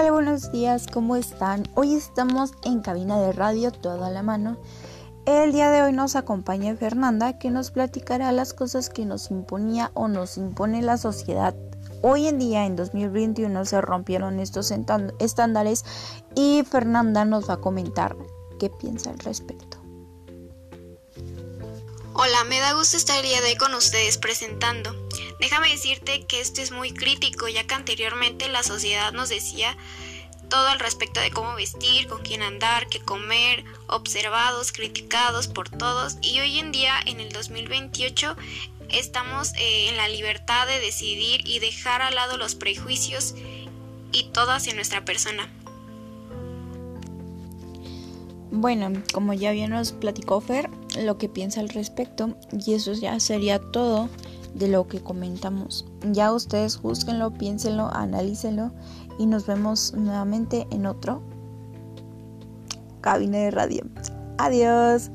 Hola, buenos días, ¿cómo están? Hoy estamos en cabina de radio toda la mano. El día de hoy nos acompaña Fernanda que nos platicará las cosas que nos imponía o nos impone la sociedad. Hoy en día, en 2021, se rompieron estos estándares y Fernanda nos va a comentar qué piensa al respecto. Hola, me da gusto estar el día de hoy con ustedes presentando. Déjame decirte que esto es muy crítico, ya que anteriormente la sociedad nos decía todo al respecto de cómo vestir, con quién andar, qué comer, observados, criticados por todos y hoy en día en el 2028 estamos eh, en la libertad de decidir y dejar al lado los prejuicios y todo hacia nuestra persona. Bueno, como ya bien nos platicó Fer, lo que piensa al respecto, y eso ya sería todo de lo que comentamos. Ya ustedes juzguenlo, piénsenlo, analícenlo y nos vemos nuevamente en otro cabina de radio. Adiós.